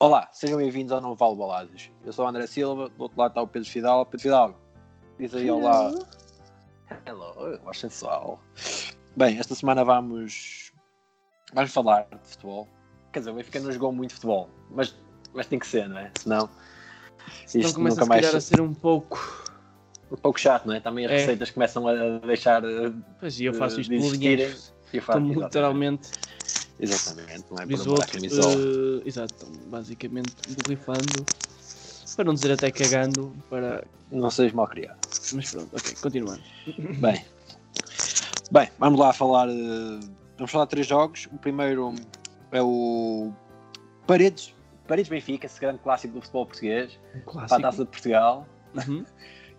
Olá, sejam bem-vindos ao Novo Vale Baladas. Eu sou o André Silva, do outro lado está o Pedro Fidal. Pedro Fidal, diz aí olá. Hello, mais sensual. Bem, esta semana vamos, vamos falar de futebol. Quer dizer, o Benfica não jogou muito futebol, mas, mas tem que ser, não é? Senão Então isto começa nunca mais a ser um pouco. Um pouco chato, não é? Também as É. receitas começam a deixar eh, Pois eu faço isto de pelo dinheiro. e eu faço- literalmente. Exatamente, não é? Outro. camisola. eh, exato, basicamente borrifando. Para não dizer até cagando. Para... Não sejas mal criado. Mas pronto, ok, continuando. Bem, bem, vamos lá falar. eh, Vamos falar de três jogos. O primeiro é o Paredes, Paredes Benfica, esse grande clássico do futebol português, Um para a taça de Portugal. Uhum.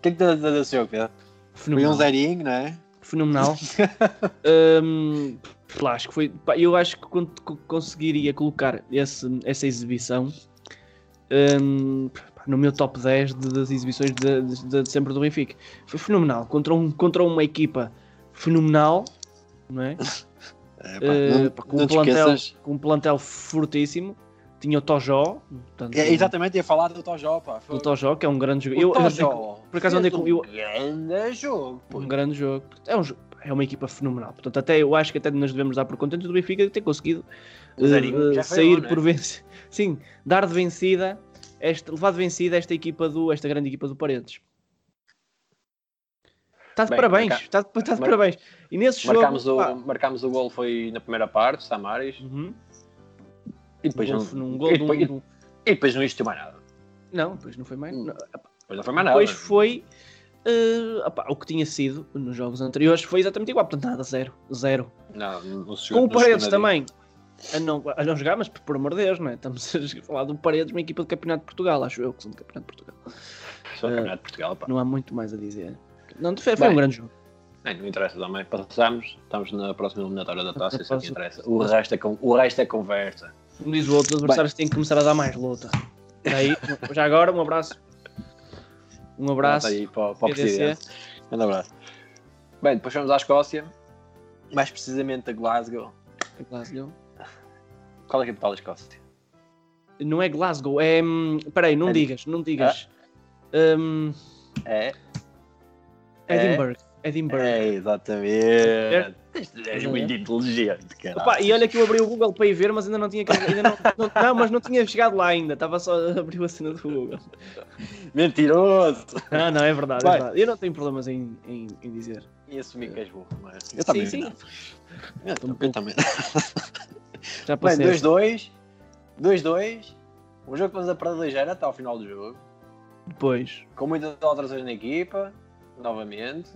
O que é que estás a dizer desse jogo, Pedro? Foi um zerinho, não é? Fenomenal. Hum, pá, acho que foi. pá, eu acho que co- conseguiria colocar esse, essa exibição hum, pá, no meu top 10 de- das exibições de, de- de sempre do Benfica. Foi fenomenal. Contra, um, contra uma equipa fenomenal, não é? É, pá, Eh, não, pá, com, um te plantel, com um plantel fortíssimo. Tinha o Tojó, portanto, É, exatamente, ia falar do Tojó, pá. Foi- o Tojó, que é um grande jogo. O Eu- eu Tojó com- por acaso andei com- um eu- grande jogo. pô. um grande jogo. É, um é uma equipa fenomenal. Portanto, até eu acho que até nos devemos dar por contentes do Benfica de ter conseguido foi sair bom, não é? por vencer. Sim, dar de vencida, esta, levar de vencida esta equipa do, esta grande equipa do Paredes. Está de Bem, parabéns, marca- está de, está de mar- parabéns. E nesse jogo. Marcámos o, pá, marcámos o gol foi na primeira parte, Samaris, uhum, e depois, não, num gol e de depois, de um- e depois não existiu mais nada. Não, depois não foi mais. Hum, não. Depois não foi mais nada. Depois foi. eh, opá, o que tinha sido nos jogos anteriores foi exatamente igual, portanto nada, zero, zero. Não, não se Com o não Paredes também a não, a não jogar, mas por amor de Deus, não é? Estamos a falar do Paredes, uma equipa do Campeonato de Portugal, acho eu que são do Campeonato de Portugal. Só o Campeonato de Portugal, pá. Não há muito mais a dizer. Não, foi, foi Bem. um grande jogo. Nem, não interessa também. Passamos, estamos na próxima eliminatória da taça, isso é que interessa. O resto é, o resto é conversa. Como diz o outro, os adversários têm que começar a dar mais luta. Aí, já agora, um abraço. Um abraço. Pronto, aí para, para o presidente. Um abraço. Bem, depois fomos à Escócia, mais precisamente a Glasgow. Glasgow. Qual é a capital da Escócia? Não é Glasgow, é. hum, Peraí, não É- digas, não digas. Hum, É? Edinburgh. Edinburgh. É, exatamente. És muito inteligente, cara. Opa, e olha que eu abri o Google para ir ver, mas ainda não tinha. Ainda não, não, não, mas não tinha chegado lá ainda. Estava só a abrir a cena do Google. Mentiroso! Ah, não, é verdade, é verdade. Eu não tenho problemas em, em, em dizer. E assumir que és burro, mas... Eu Sim, também sim. não. Eu, eu também. Já Bem, passei. 2-2. 2-2. O jogo que vamos a perder ligeira até ao final do jogo. Depois. Com muitas alterações na equipa. Novamente.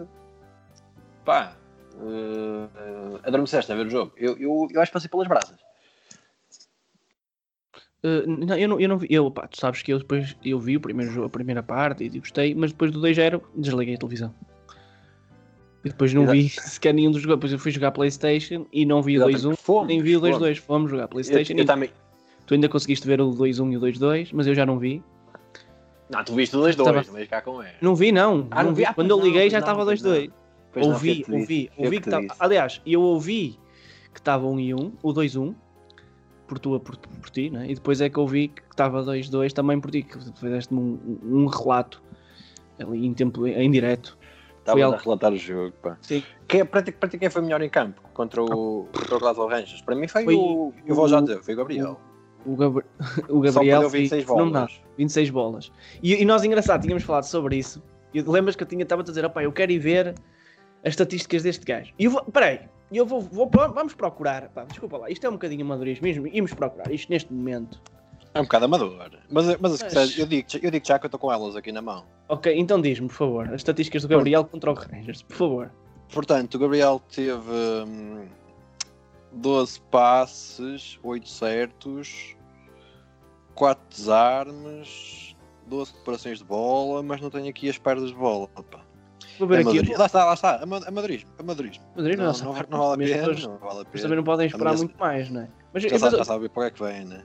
Pá. Uh, adormeceste a ver o jogo. Eu, eu, eu acho que passei pelas brasas. Uh, não, eu não, eu não vi. Eu, pá, tu sabes que eu depois eu vi o primeiro jogo, a primeira parte e gostei, mas depois do 2-0 desliguei a televisão. E depois não Exato. vi sequer nenhum dos jogos. Depois eu fui jogar Playstation e não vi o Exatamente. 2-1, Fomos, nem vi o fomos. 2-2. Fomos jogar Eu, Playstation eu e também. tu ainda conseguiste ver o 2-1 e o 2-2, mas eu já não vi. Não, tu viste o 2-2, Estava- mas cá com ele. Não vi, não. Ah, não não vi. vi? Ah, Quando pois eu liguei não, já não, estava pois 2-2. Pois não, Ouvi, o te ouvi, o ouvi que que disse. Aliás, eu ouvi que estava 1 e 1, o 2-1, por, tua, por, por ti, né? e depois é que ouvi que estava 2-2 também por ti, que fizeste-me um, um relato ali em tempo em direto. Estava a relatar o jogo, pá. Sim. Quem, para, ti, para ti quem foi melhor em campo contra o, contra o Glasgow Rangers? Para mim foi, Foi o. Eu vou já o- dizer, foi o Gabriel. O, Gabri- o Só Gabriel foi 26 fenomenal. bolas. 26 bolas. E, e nós, engraçado, tínhamos falado sobre isso. E lembras que eu tinha, estava a dizer, opá, eu quero ir ver as estatísticas deste gajo. E eu vou, peraí, eu vou, vou, vamos procurar, pá, desculpa lá, isto é um bocadinho amadorismo mesmo, íamos procurar isto neste momento. É um bocado amador. Mas, mas, Mas- eu, digo, eu digo já que eu estou com elas aqui na mão. Ok, então diz-me, por favor, as estatísticas do Gabriel contra o Rangers, por favor. Portanto, o Gabriel teve hum, 12 passes, 8 certos, 4 desarmes, 12 recuperações de bola, mas não tenho aqui as perdas de bola. Pá. Vou ver aqui. Amadorismo. Lá está, lá está. ama- Amadorismo. Amadorismo. Madrid, Não, nossa, não, não vale a mas pena. depois- Não vale a Mas pena. também não podem esperar Mas- muito mais, não é? Mas, Já mas- sabe, já sabe para que é que vem, né?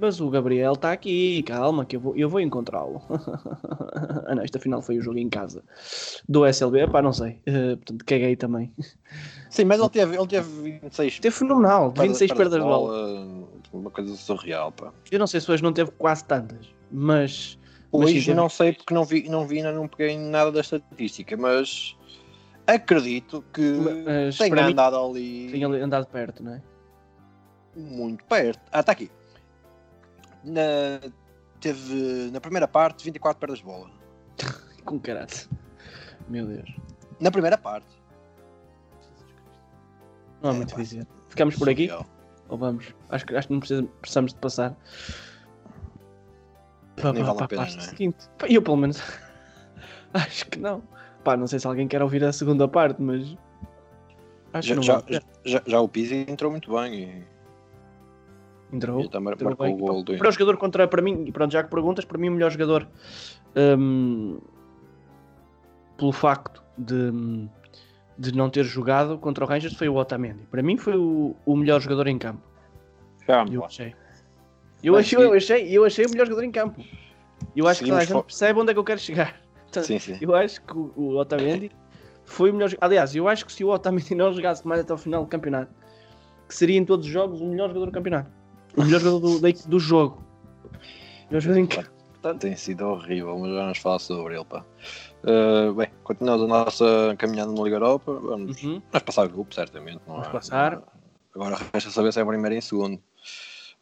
Mas o Gabriel está aqui, calma, que eu vou, eu vou encontrá-lo. ah, não, esta final foi o jogo em casa do SLB, pá, não sei. Uh, portanto, caguei também. Sim, mas ele teve, ele teve 26. Teve fenomenal, 26 perdas de bola. Uma coisa surreal, pá. Eu não sei se hoje não teve quase tantas, mas. Hoje não sei porque não vi, não vi, não peguei nada da estatística, mas acredito que Mas, tenha andado ali Tinha andado perto, não é? muito perto. Ah, está aqui. Na, teve na primeira parte 24 perdas de bola. Com caráter. Meu Deus. Na primeira parte. Não há É, muito a dizer. Ficamos por aqui? Ou vamos? Acho que, acho que não precisa, precisamos de passar. Para, Nem para, vale a para pena, a parte não é? seguinte. Pá, Eu, pelo menos, acho que não. Pá, não sei se alguém quer ouvir a segunda parte, mas. Acho Já, que não já, vale pena. já, já o Pizzi entrou muito bem e, Entrou. e também entrou marcou bem. o gol do Para o jogador contra, para mim, e pronto, já que perguntas, para mim o melhor jogador hum, pelo facto de, de não ter jogado contra o Rangers foi o Otamendi. Para mim foi o, o melhor jogador em campo. Já, Eu achei. Eu Mas achei, e- eu achei, eu achei o melhor jogador em campo. Eu acho que toda a Seguimos gente percebe onde é que eu quero chegar. Portanto, Sim, sim. Eu acho que o, o Otamendi foi o melhor. Aliás, eu acho que se o Otamendi não jogasse mais até o final do campeonato, que seria em todos os jogos o melhor jogador do campeonato. O melhor jogador do, da- do jogo. O melhor jogador em campo. Portanto, tem sido horrível, mas vamos falar sobre ele. Pá. Uh, bem, continuamos a nossa caminhada na Liga Europa. Vamos, Uhum. vamos passar o grupo, certamente. Não Vamos há- passar. Agora resta saber se é primeiro e em segundo.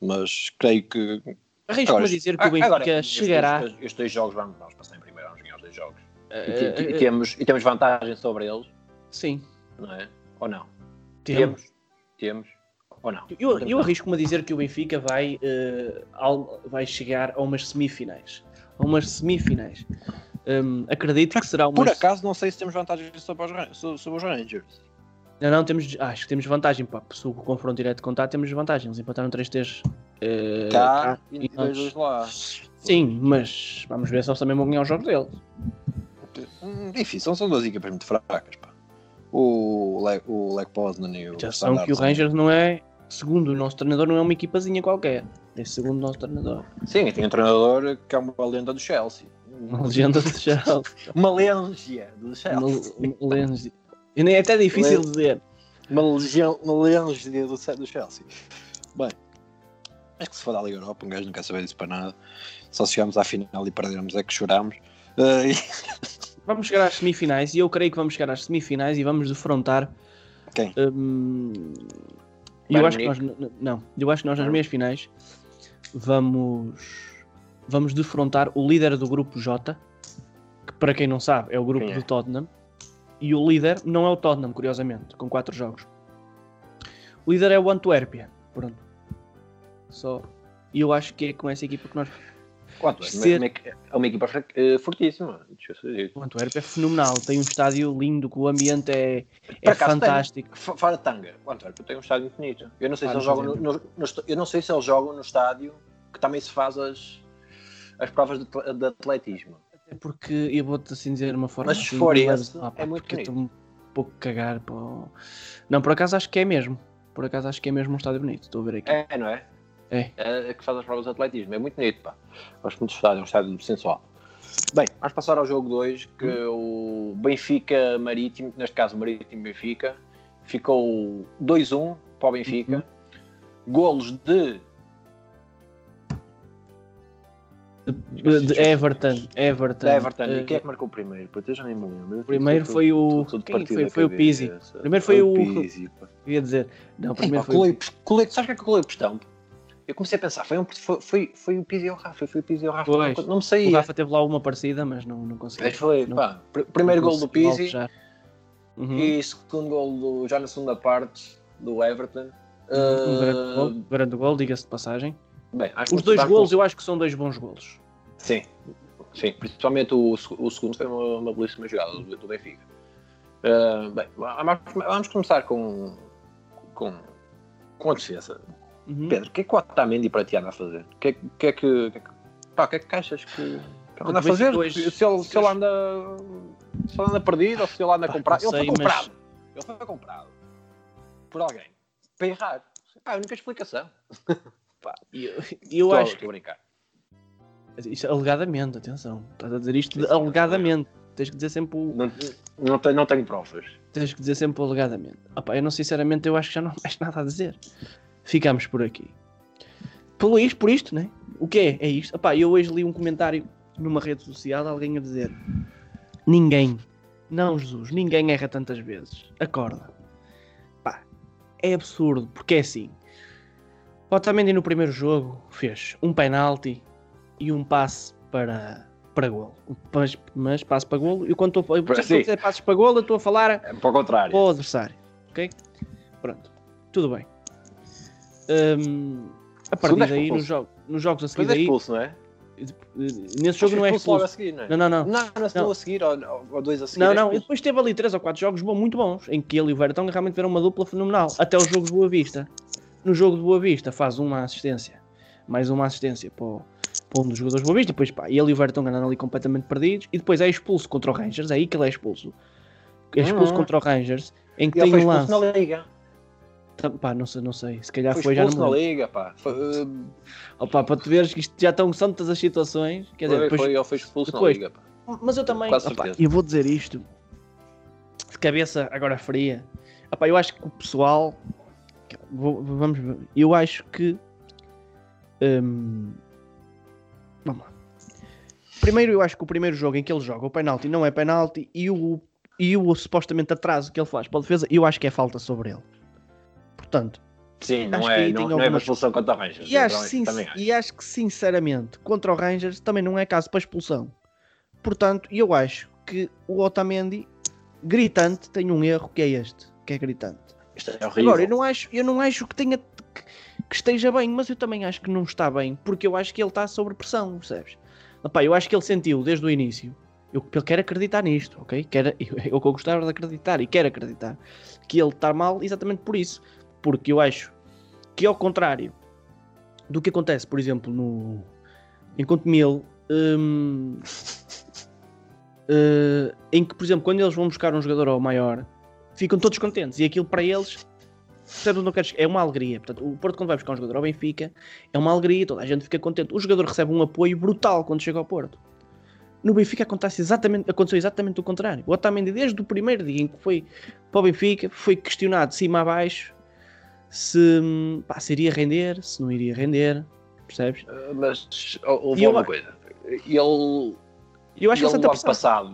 Mas creio que. Arrisco-me a dizer que o Benfica agora, estes chegará. dois- Estes dois jogos vamos, vamos passar em primeiro, vamos ganhar os dois jogos. E, te- e eh, temos, e temos vantagem sobre eles, Sim, não é? Ou não? temos. Temos? Ou não? Eu, temos eu arrisco-me a dizer que o Benfica vai, eh, ao- vai chegar a umas semifinais. A umas semifinais. Hum, acredito que será uma. Por acaso, não sei se temos vantagem sobre os, sobre os Rangers. Não, não, temos, acho que temos vantagem. Pá. Se o confronto direto contar, temos vantagem. Eles empataram 3-3 eh, Cá cá, e nós- lá. Sim, mas vamos ver se eles também vão ganhar os jogos deles. Hum, Enfim, são, são duas equipas muito fracas. Pá. O, Le, o Lech Poznan e o Atenção que o são- Rangers não é, segundo o nosso treinador, não é uma equipazinha qualquer. É segundo o nosso treinador. Sim, tem um treinador que é uma lenda do Chelsea. Uma legenda de Chelsea. Uma legia do Chelsea. uma legenda- E nem é até difícil Le- dizer. Uma legião, uma legia do, do Chelsea. Bem, acho que se for da Liga Europa, um gajo não quer saber disso para nada. Só se chegarmos à final e perdermos é que choramos. E- Vamos chegar às semifinais e eu creio que vamos chegar às semifinais e vamos defrontar. Quem? hum, eu acho que nós, não, eu acho que nós nas meias finais vamos vamos defrontar o líder do grupo J, que para quem não sabe é o grupo é? do Tottenham, e o líder não é o Tottenham, curiosamente, com quatro jogos. O líder é o Antuérpia, pronto. Só. E eu acho que é com essa equipa que nós Quanto é? Ser- É uma equipa eh, fortíssima. O Antuérpia é fenomenal, tem um estádio lindo, que o ambiente é, é acaso tem. fantástico. F- Fora Tanga, o Antwerp tem um estádio bonito. Eu não sei se eles jogam no, no- no eu não sei se eles jogam no estádio que também se faz as, as provas de, de atletismo. É porque eu vou-te assim dizer de uma forma. Mas se assim, for esse, leves- é muito estou um pouco cagar. Pô. Não, por acaso acho que é mesmo. Por acaso acho que é mesmo um estádio bonito. Estou a ver aqui. É, não é? É. É que faz as provas de atletismo. É muito bonito, pá. Gosto muito do estádio, é um estádio sensual. Bem, vamos passar ao jogo 2, que Hum. o Benfica Marítimo, neste caso Marítimo Benfica, ficou 2-1 para o Benfica. Uhum. Golos de Everton. Everton. de Everton. eh, E quem é que marcou o primeiro? Puta, eu já nem me lembro. Primeiro foi o- tudo- tudo quem foi? Foi o Pizzi. Primeiro foi o- Pizzi, pá. eu ia dizer. Não, Ei, primeiro pá, foi. colei, sabes o que é que eu colei o pistão? Eu comecei a pensar, foi, um, foi, foi, foi o Pizzi e o Rafa, foi o Pizzi e o Rafa. Pois. Não, não me O saía. Rafa teve lá uma parecida, mas não, não conseguiu. Mas foi, não- pá, pr- primeiro não gol do Pizzi. Uhum. e segundo gol do, já na segunda parte do Everton. Um grande Uh, gol, grande gol, diga-se de passagem. Bem, Os dois golos com- eu acho que são dois bons golos. Sim, sim, principalmente o, o segundo foi uma, uma belíssima jogada do, do Benfica. Uh, bem, vamos, vamos começar com, com, com a defesa. Uhum. Pedro, o que é que o Otamendi para ti anda a fazer? O que é que, é que, que, é que- pá, o que é que achas que, que ele anda a fazer? hoje- se, ele, se ele anda se ele anda perdido ou se ele anda Pá, comprado? não Ele foi sei, mas- comprado. Ele foi comprado por alguém para errar. Pá, a única explicação. Pá, eu, eu Estou- acho estou a brincar. Isto, alegadamente, atenção. Estás a dizer isto alegadamente. Tens que dizer sempre o. Não, não, tenho, não tenho provas. Tens que dizer sempre o alegadamente. Opa, eu não, sinceramente, eu acho que já não há mais nada a dizer. Ficamos por aqui. Por isto, por isto, né? O que é? É isto. Opa, eu hoje li um comentário numa rede social de alguém a dizer: Ninguém, não Jesus, ninguém erra tantas vezes. Acorda. Pá, é absurdo, porque é assim. Otamendi no primeiro jogo fez um penalti e um passe para, para golo. Mas, mas passe para golo. E quando estou, eu, Para estou a dizer passes para golo, eu estou a falar É para o contrário. para o adversário. Ok? Pronto. Tudo bem. Hum, a partir Segundo daí, expulso. nos, jogos, nos jogos a seguir é daí, expulso, não é? nesse jogo não é logo a expulso. seguir, não é? Não, não, não. Não, não, Não. não a seguir ou, ou dois a seguir. Não, é não, e expulso. depois teve ali 3 ou 4 jogos bom, muito bons, em que ele e o Vertão realmente tiveram uma dupla fenomenal. Até o jogo de Boa Vista. No jogo de Boa Vista faz uma assistência, mais uma assistência para, o- para um dos jogadores de Boa Vista, depois pá, ele e o Vertão andam ali completamente perdidos, e depois é expulso contra o Rangers, é aí que ele é expulso. É expulso Uhum. contra o Rangers, em que tem um lance. na Liga. Pá, não sei, não sei, se calhar Foi foi, já me na. Liga, pá. Foi, uh, Opa, para tu veres que isto já estão são tantas as situações, quer dizer, foi, depois, foi- foi expulso depois- na Liga, pá. mas eu também, certeza. eu vou dizer isto de cabeça agora fria. Opa, eu acho que o pessoal, vou- vamos ver, eu acho que, hum, vamos lá. Primeiro, eu acho que o primeiro jogo em que ele joga o penalti não é penalti e o, e o supostamente atraso que ele faz para a defesa, eu acho que é falta sobre ele. Portanto, Sim, não é, não, tem não é uma algumas- expulsão contra o Rangers. E acho, também acho. e acho que, sinceramente, contra o Rangers também não é caso para expulsão. Portanto, eu acho que o Otamendi, gritante, tem um erro que é este, que é gritante. Isto é horrível. Agora, eu não acho, eu não acho que, tenha, que, que esteja bem, mas eu também acho que não está bem, porque eu acho que ele está sob pressão, percebes? Epá, eu acho que ele sentiu desde o início, eu, ele quer acreditar nisto, ok? Quer, eu, eu gostava de acreditar e quero acreditar que ele está mal exatamente por isso, porque eu acho que ao contrário do que acontece, por exemplo, no enquanto Mil, hum, eh, em que, por exemplo, quando eles vão buscar um jogador ao maior, ficam todos contentes e aquilo para eles é uma alegria. Portanto, o Porto, quando vai buscar um jogador ao Benfica, é uma alegria, toda a gente fica contente. O jogador recebe um apoio brutal quando chega ao Porto. No Benfica acontece exatamente, aconteceu exatamente o contrário. O Otamendi, desde o primeiro dia em que foi para o Benfica, foi questionado de cima a baixo se, pá, se iria render, se não iria render, percebes? Uh, Mas houve E uma a- coisa. Ele, eu acho que ele ele no ano está passado.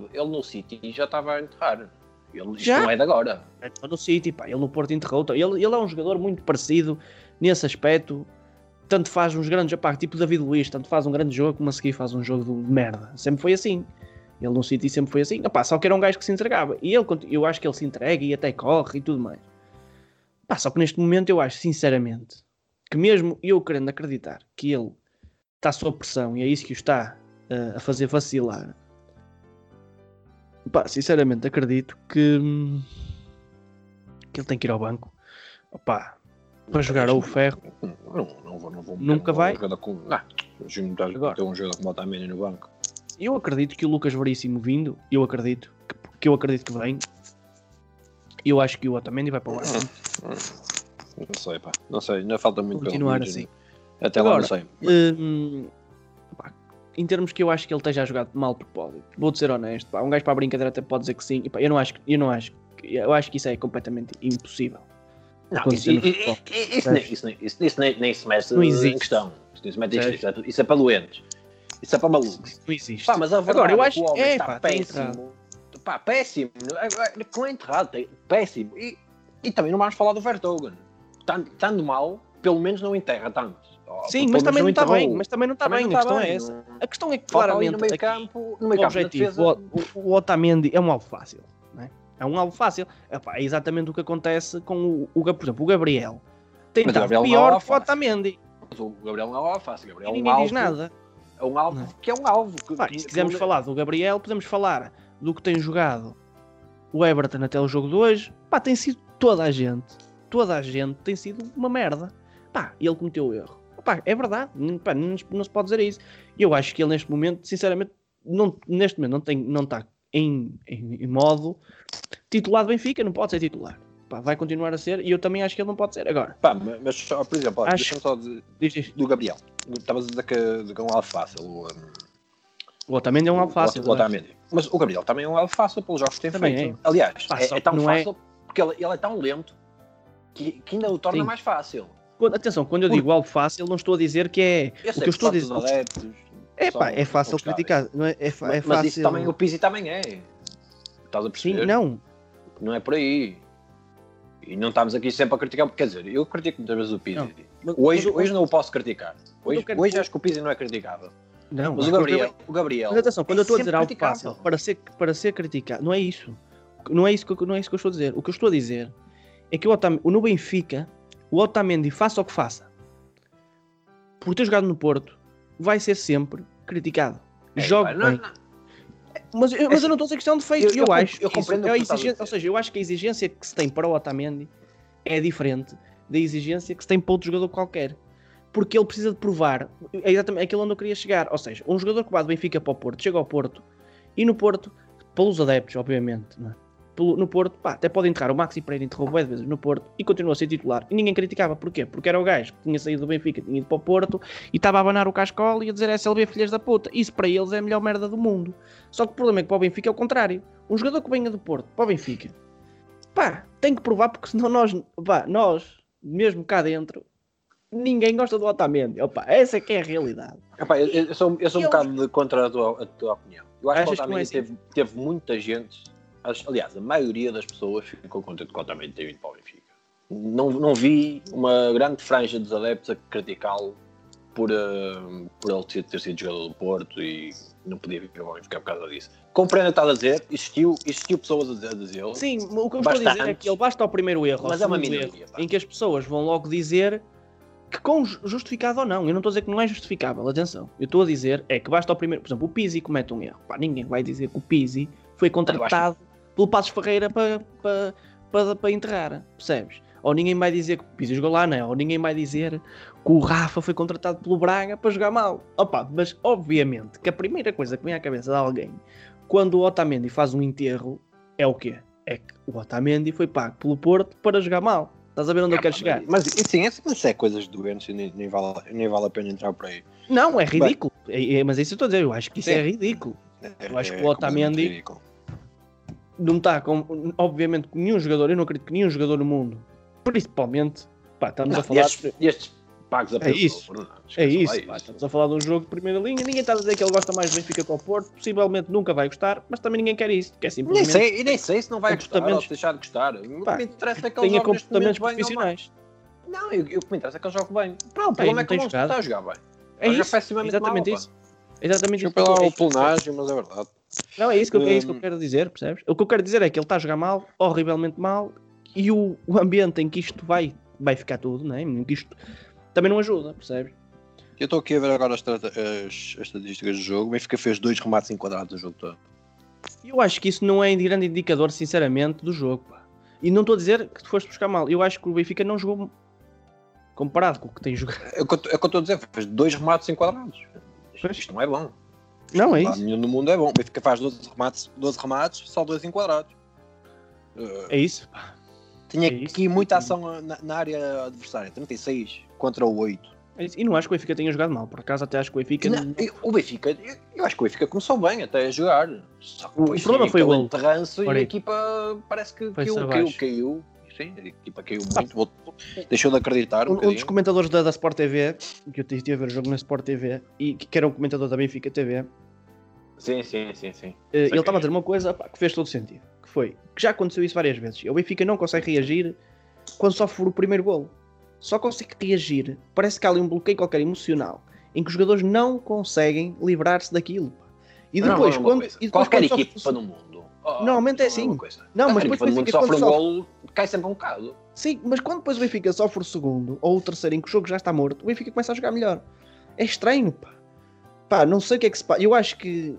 passado, ele no City já estava a enterrar. Ele, isto Já? não é de agora. No City, pá, ele no Porto enterrou. Ele, ele é um jogador muito parecido nesse aspecto. Tanto faz uns grandes, pá, tipo David Luiz, tanto faz um grande jogo como a seguir faz um jogo de merda. Sempre foi assim. Ele no City sempre foi assim. Opá, só que era um gajo que se entregava. E ele, eu acho que ele se entrega e até corre e tudo mais. Pá, só que neste momento eu acho, sinceramente, que mesmo eu querendo acreditar que ele está sob pressão e é isso que o está eh, a fazer vacilar. Pá, sinceramente acredito que, que ele tem que ir ao banco. Opá, para jogar ou o ferro. Não, não vou, não vou Nunca vai? Com... Não, Júnior está a Agora. ter um jogador como o Otamendi no banco. Eu acredito que o Lucas Veríssimo vindo, eu acredito que, que eu acredito que vem. Eu acho que o Otamendi vai para o banco. Não sei, pá. Não sei, ainda falta muito Continuar assim. Até lá Agora, não sei. Hum, pá, em termos que eu acho que ele esteja a jogar mal de propósito, vou-te ser honesto. Pá, um gajo para a brincadeira até pode dizer que sim. E, pá, eu não acho, que- eu não acho, eu acho que isso é completamente impossível. Não, isso, isso, isso, isso, nem, isso, nem, isso, isso nem, nem se mete Não em existe. questão. Isso, em questão. É para doentes. Isso é para malucos. Não existe. Pá, mas a verdade Agora, eu é acho que o homem é, está péssimo. Pá, péssimo. É, Com enterrado, péssimo. E, e também não vamos falar do Vertogen. Estando mal, pelo menos não enterra tanto. Sim, pelo mas também não está enterrou. bem. Mas também não está Também bem. não a está questão bem, é essa. não- A questão é que claramente no aqui- campo, no o campo objetivo, defesa. o, o, o Otamendi é um alvo fácil. é? É um alvo fácil. Epá, é exatamente o que acontece com o, o, por exemplo, o Gabriel. Tem Mas o estado é pior que o. Otamendi. Mas o Gabriel não é alvo fácil. O Gabriel E é um ninguém alvo. diz nada. É um alvo Não. que é um alvo. Que, Pá, que- se quisermos que- falar do Gabriel, podemos falar do que tem jogado o Everton até o jogo de hoje. Pá, tem sido toda a gente. Toda a gente tem sido uma merda. Pá, ele cometeu erro. Pá, é verdade. Pá, não, não se pode dizer isso. Eu acho que ele neste momento, sinceramente, não, neste momento não, tem, não está em, em, em modo titular do Benfica. Não pode ser titular. pá, vai continuar a ser e eu também acho que ele não pode ser agora. Pá, mas, só, por exemplo, Acho- deixa-me só dizer Diz, diz. do Gabriel. Estavas a dizer que, é um fácil. O, um, O Otamendi é um alvo fácil. O, o Otamendi. Mas o Gabriel também é um fácil pelos jogos que tem Também feito. é. Aliás, Pá, é, é tão é- fácil porque ele, ele é tão lento que, que ainda o torna Sim. mais fácil. Quando- atenção, quando eu digo alvo fácil, não estou a dizer que é. Eu o que eu estou a dizer. adeptos, É pá, é fácil criticar. Não é, é, é Mas, fácil. mas também, o Pizzi também é. Estás a Sim, perceber? não. Não é por aí. E não estamos aqui sempre a criticar, quer dizer, eu critico muitas vezes o Pizzi. Não. Hoje, mas o- hoje não o posso criticar. Hoje, quero hoje acho que o Pizzi não é criticável. Não, Mas o Gabriel, o Gabriel. Mas atenção, quando é eu estou a dizer algo fácil para ser, para ser criticado, não é isso. Não é isso, que, eu- não é isso que eu estou a dizer. O que eu estou a dizer é que o no Benfica, o Otamendi, faça o que faça, por ter jogado no Porto, vai ser sempre criticado. É, Joga bem. não- Mas, eu, mas eu não estou a dizer questão de feito. Eu- Eu, eu acho eu compreendo é exigência, ou seja, eu acho que a exigência que se tem para o Otamendi é diferente da exigência que se tem para outro jogador qualquer. Porque ele precisa de provar, é exatamente aquilo onde eu queria chegar. Ou seja, um jogador que vai do Benfica para o Porto, chega ao Porto, e no Porto, pelos adeptos, obviamente, não é? No Porto, pá, até pode entrar o Maxi Pereira enterrou bué de vezes no Porto e continua a ser titular. E ninguém criticava. Porquê? Porque era o gajo que tinha saído do Benfica, tinha ido para o Porto e estava a abanar o cascola e a dizer SLB filhas da puta. Isso para eles é a melhor merda do mundo. Só que o problema é que para o Benfica é o contrário. Um jogador que venha do Porto para o Benfica, pá, tem que provar porque senão nós, pá, nós, mesmo cá dentro, ninguém gosta do Otamendi. Opa, essa é que é a realidade. Epá, eu, eu sou, eu sou um Eu- bocado de contra a tua, a tua opinião. Eu acho Achas que o que não é Otamendi teve, teve muita gente, acho- aliás, a maioria das pessoas ficou contente com o Otamendi ter vindo para o Benfica. Não, não vi uma grande franja dos adeptos a criticá-lo por, eh, por ele ter, ter sido jogador do Porto e não podia vir para o Benfica por causa disso. Compreendo o que estás a dizer, existiu, existiu pessoas a dizer, a dizer Sim, o que eu estou a dizer é que ele basta ao primeiro erro, Mas é uma minoria, em que as pessoas vão logo dizer que com ju- justificado ou não. Eu não estou a dizer que não é justificável, atenção. Eu estou a dizer é que basta ao primeiro. Por exemplo, o Pizzi comete um erro. Pá, ninguém vai dizer que o Pizzi foi contratado pelo Passos Ferreira para, para, para, para enterrar, percebes? Ou ninguém vai dizer que o Pizzi jogou lá, não. Ou ninguém vai dizer que o Rafa foi contratado pelo Braga para jogar mal. Opa, mas obviamente que a primeira coisa que vem à cabeça de alguém quando o Otamendi faz um enterro é o quê? É que o Otamendi foi pago pelo Porto para jogar mal. Estás a ver onde eu quero chegar? Mas sim, isso é coisas doentes e nem, nem, vale, nem vale a pena entrar por aí. Não, é ridículo. É- é- mas é isso eu estou a dizer. Eu acho que isso Sim. é ridículo. É- Eu acho é que o Otamendi- ridículo. Não está com. Obviamente, com nenhum jogador. Eu não acredito que nenhum jogador no mundo, principalmente, pá, estamos a Não, falar. estes, estes pagos a É pelo isso. Bruno, É isso, pá, estamos a falar de um jogo de primeira linha. Ninguém está a dizer que ele gosta mais do Benfica que ao Porto. Possivelmente nunca vai gostar, mas também ninguém quer isso. Quer Nem simplesmente sei, e nem sei se não vai gostar ou deixar de gostar. O Pá, que me interessa é que ele tenha comportamentos momento bem profissionais. Não, eu- eu- o que me interessa é que ele jogue bem. Pá, o Bem, problema não é que ele não está a jogar bem. É isso, exatamente mal, pá. isso. Exatamente isso. Desculpa lá o plenágio, mas é verdade. Não, é isso, que eu, é isso que Hum. eu quero dizer, percebes? O que eu quero dizer é que ele está a jogar mal, horrivelmente mal, e o, o ambiente em que isto vai, vai ficar tudo, é? Em que isto também não ajuda, percebes? Eu estou aqui a ver agora as, as- as estatísticas do jogo. O Benfica fez dois remates enquadrados no jogo todo. Eu acho que isso não é grande indicador, sinceramente, do jogo, pá. E não estou a dizer que tu foste buscar mal. Eu acho que o Benfica não jogou comparado com o que tem jogado. É o que eu é estou a dizer, fez dois remates enquadrados. Isto, isto não é bom. Não, é isso. nenhum do mundo é bom. O Benfica faz 12 remates, 12 remates só dois enquadrados. Uh, É isso, tinha é isso. aqui muita ação na, na área adversária. 36 contra o 8. É isso. E não acho que o Benfica tenha jogado mal. Por acaso até acho que o Benfica... Não, eu- o Benfica, eu, eu acho que o Benfica começou bem até a jogar. Só que O depois problema foi o terranço e a equipa parece que caiu, caiu, caiu. Sim, a equipa caiu muito. voltou- deixou de acreditar um, Um, um dos comentadores da, da Sport TV, que eu estive a ver o jogo na Sport TV, e que era um comentador da Benfica TV, Sim, sim, sim, sim. Sei ele estava a é. dizer uma coisa pá, que fez todo sentido. Que foi, que já aconteceu isso várias vezes. O Benfica não consegue reagir quando sofre o primeiro golo. Só consegue reagir. Parece que há ali um bloqueio qualquer emocional em que os jogadores não conseguem livrar-se daquilo. pá. E Não, depois, não, uma quando. coisa. E depois, Qualquer quando sofre- equipa no mundo. oh, Normalmente é não uma assim. Não, mas depois equipa o Benfica, sofre um quando golo, cai sempre um bocado. Sim, mas quando depois o Benfica sofre o segundo ou o terceiro em que o jogo já está morto, o Benfica começa a jogar melhor. É estranho, pá. Pá, não sei o que é que se passa. Eu acho que.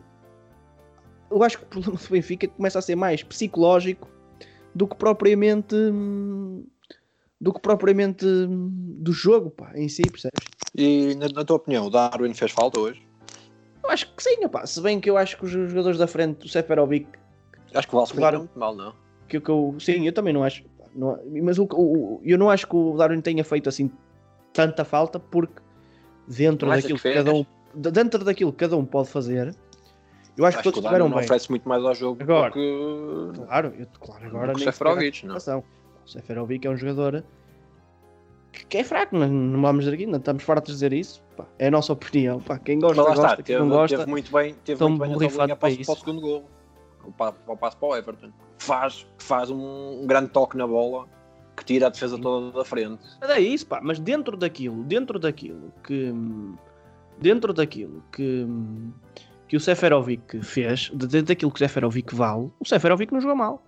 Eu acho que o problema do Benfica começa a ser mais psicológico do que propriamente. do que propriamente do jogo, pá, em si, percebes? E na, na tua opinião, o Darwin fez falta hoje? Eu acho que sim, pá. Se bem que eu acho que os jogadores da frente, o Seferovic, Acho que o Valsco Claro. muito mal, não. que, que eu. Sim, eu também não acho. Não, mas o, o, eu não acho que o Darwin tenha feito assim tanta falta porque dentro Não daquilo que que cada um dentro daquilo que cada um pode fazer, eu acho, que todos o estiveram não bem. oferece muito mais ao jogo Agora, Claro, eu, claro agora o Seferovic, não? comparação. O Seferovic é um jogador que, é fraco, não, não vamos dizer aqui, não estamos fartos de dizer isso. pá. é a nossa opinião. pá. Quem gosta, Mas lá gosta, teve, não gosta. teve muito bem, teve muito bem borrifados tabelinha para, para o- isso. para o segundo gol. O, pa- para o passo para o Everton. Faz, faz um, grande toque na bola que tira a defesa toda da frente. Mas é isso, pá, mas dentro daquilo, dentro daquilo que. Dentro daquilo que. Que o Seferovic fez, de- dentro daquilo que o Seferovic vale, o Seferovic não jogou mal.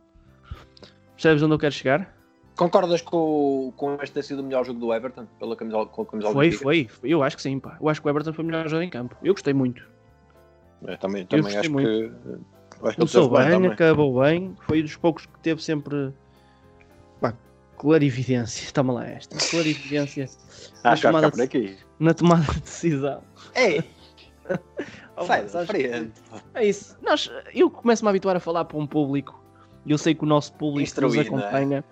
Percebes onde eu quero chegar? Concordas com, com este ter sido o melhor jogo do Everton pela camisola, com a camisola Foi, foi, foi. Eu acho que sim, pá. Eu acho que o Everton foi o melhor jogador em campo. Eu gostei muito. É, também também gostei acho muito. que. Acho Começou bem bem, também. acabou bem. Foi dos poucos que teve sempre. Pá, clarividência. Toma lá esta. Clarividência Acho que vai tomada aqui. na tomada de decisão. Ei, Oh, sai mas da frente. É isso. Nós, eu começo-me a habituar a falar para um público. E eu sei que o nosso público que nos Instruído, não é? acompanha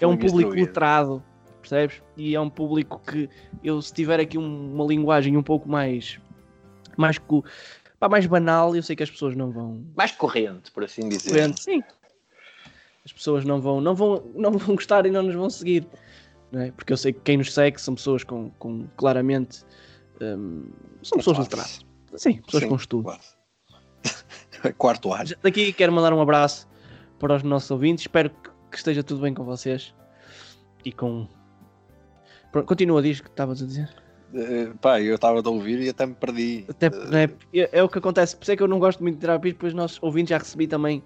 é um público instruído. letrado, percebes? E é um público que eu, se tiver aqui um- uma linguagem um pouco mais. mais, co- pá, mais banal, eu sei que as pessoas não vão. Mais corrente, por assim dizer. Corrente, Sim. As pessoas não vão, não, vão, não vão gostar e não nos vão seguir. Não é? Porque eu sei que quem nos segue são pessoas com, com claramente. hum, são pessoas letradas. Sim, pessoas Sim, com estudo. Quarto ar. Daqui quero mandar um abraço para os nossos ouvintes. Espero que, esteja tudo bem com vocês. E com. Continua, diz o que estavas a dizer. Eh, pá, eu estava a ouvir e até me perdi. Até, Eh, né, é, é o que acontece. Por isso é que eu não gosto muito de tirar piso, depois nossos ouvintes já recebi também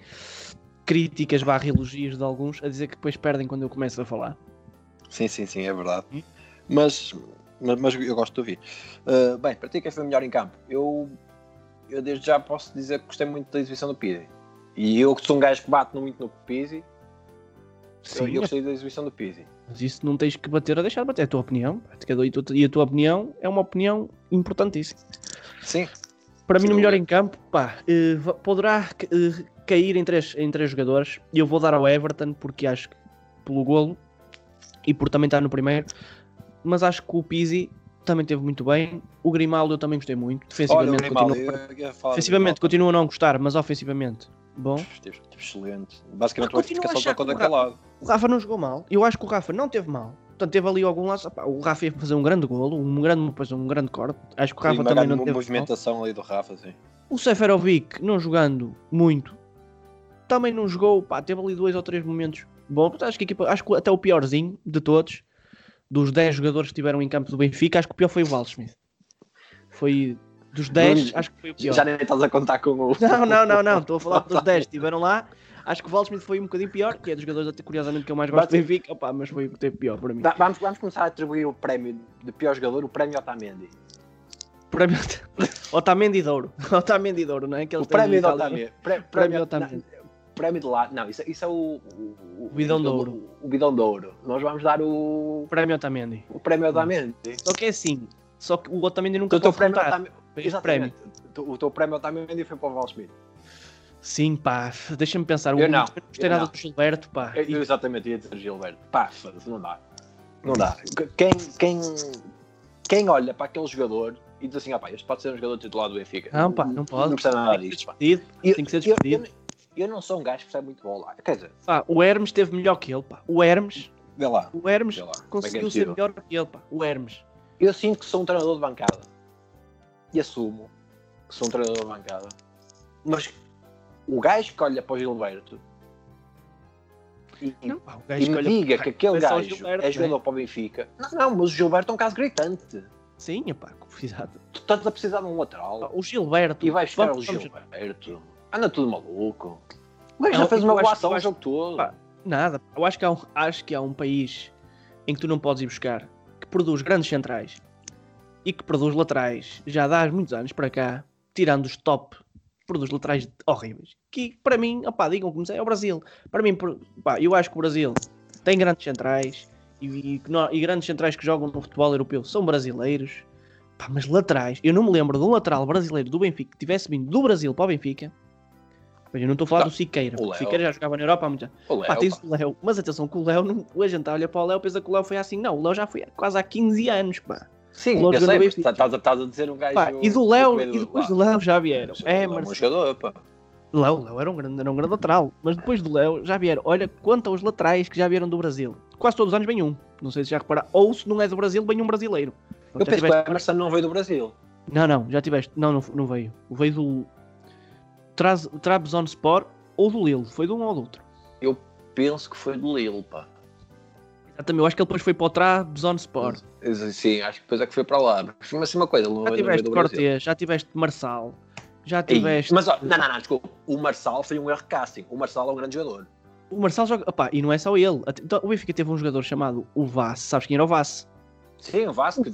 críticas barra elogios de alguns a dizer que depois perdem quando eu começo a falar. Sim, sim, sim, é verdade. Hum? Mas, mas, mas eu gosto de ouvir. Uh, bem, para ti quem foi o melhor em campo? Eu, eu desde já posso dizer que gostei muito da exibição do Pizzi. E eu que sou um gajo que bate muito no Pizzi, Sim, eu gostei da exibição do Pizzi. mas isso não tens que bater ou deixar de bater. É a tua opinião. E a tua, e a tua opinião é uma opinião importantíssima. Sim, Para mim, no melhor em campo, pá, va- poderá eh, cair em três, em três jogadores. E eu vou dar ao Everton, porque acho que pelo golo e por também estar no primeiro. Mas acho que o Pizzi também teve muito bem. O Grimaldo eu também gostei muito. olha Defensivamente, Grimaldo. continua, defensivamente continuo a não gostar, mas ofensivamente, bom. Esteve, excelente. Basicamente, Mas o Benfica continuo a só achar jogou que o daquele lado. O Rafa não jogou mal. Eu acho que o Rafa não teve mal. Portanto, teve ali algum opá, O Rafa ia fazer um grande golo, um grande, depois um grande corte. Acho que o Sim, Rafa uma também não teve mal. movimentação ali do Rafa, sim. O Seferovic não jogando muito, também não jogou, pá, teve ali dois ou três momentos bons. Portanto, Acho que a equipa, acho que até o piorzinho de todos, dos 10 jogadores que estiveram em campo do Benfica, acho que o pior foi o Waldschmidt. Foi dos 10, Não- acho que foi o pior. Já nem estás a contar com o. Não, não, não, não, estou a falar dos 10 que estiveram lá. Acho que o Waldschmidt foi um bocadinho pior, que é dos jogadores, até curiosamente, que eu mais gosto do Benfica, opá, mas foi o pior para mim. Va- Vamos, vamos começar a atribuir o prémio de pior jogador, o prémio Otamendi. Prémio Otamendi de Ouro. Otamendi de Ouro, não é? Que O prémio de Otamendi. Pré- Prémio Prémio Otamendi. Prémio de lá. Não, isso, isso é o. O, O bidão de ouro. O, bidão de ouro. Nós vamos dar o. Prémio Otamendi. O prémio Otamendi. Só que é assim, só que o Otamendi nunca O teu pode prémio. Otamendi. Este prémio. Exatamente. O, o teu prémio Otamendi foi para o Val Smith. Sim, pá, deixa-me pensar. Eu não, gostei nada do Gilberto, pá. Eu, eu exatamente ia dizer Gilberto. Pá, não dá. Não dá. Quem, quem, quem olha para aquele jogador e diz assim, ah pá, este pode ser um jogador titular do Benfica. Não, pá, não pode. Não precisa nada Tem que ser despedido. Eu- Tem que ser eu- despedido. Eu, não sou um gajo que percebe muito bola. Quer dizer, Pá, o Hermes teve melhor que ele, pá. O Hermes, vê lá. o Hermes lá. É é conseguiu ser melhor que ele, pá. O Hermes. Eu sinto que sou um treinador de bancada. E assumo que sou um treinador de bancada. Mas o gajo que olha para o Gilberto e, Não, pá, o gajo e me diga que aquele é gajo Gilberto, é jogador não para o Benfica. Não, não, mas o Gilberto é um caso gritante. Sim, pá, exato. Tu estás a precisar de um lateral O Gilberto. e vais buscar o vamos- vamos- Gilberto. Anda tudo maluco. O gajo já fez eu uma boa ação o jogo todo. pá, Nada. Eu acho que, há um, acho que há um país em que tu não podes ir buscar que produz grandes centrais e que produz laterais já há muitos anos para cá, tirando os top, produz laterais horríveis. Que para mim, opá, digam como é, é o Brasil. Para mim, por- pá, eu acho que o Brasil tem grandes centrais e, e e grandes centrais que jogam no futebol europeu são brasileiros. Pá, mas laterais, eu não me lembro de um lateral brasileiro do Benfica que tivesse vindo do Brasil para o Benfica eu não estou a falar Tá. do Siqueira. O. Siqueira já jogava na Europa há muito tempo. O Léo, Pá, tens pá. o Léo. Mas atenção que o Léo, não, a gente olha para o Léo, pensa que o Léo foi assim. Não, o Léo já foi quase há 15 anos, pá. Sim, eu sei, estás a- a dizer um gajo. Pá, e do Léo, e depois do Léo já vieram. É, um mas jogador, pá. Léo, Léo era um grande, era um grande lateral. Mas depois do Léo já vieram. Olha quanto aos laterais que já vieram do Brasil. Quase todos os anos vem um. Não sei se já repararam. Ou se não é do Brasil, vem um brasileiro. Eu penso que o Emerson não veio do Brasil. Não, não, já tiveste. Não, não, não veio. Veio do Traz- Trabzonspor ou do Lille. Foi de um ou do outro. Penso que foi do Lille, pá. Exatamente, eu acho que ele depois foi para o Trabzonspor. Sim, acho que depois é que foi para lá. Mas assim uma coisa, Já tiveste. Cortez, já tiveste Marçal, já Ei, tiveste. Mas, ó, não, não, não, desculpa. O Marçal foi um erro de casting. O Marçal é um grande jogador. O Marçal joga. Opá, e não é só ele. Então, o Benfica teve um jogador chamado o Vaz. Sabes quem era o Vaz? Sim, o Vasco, O que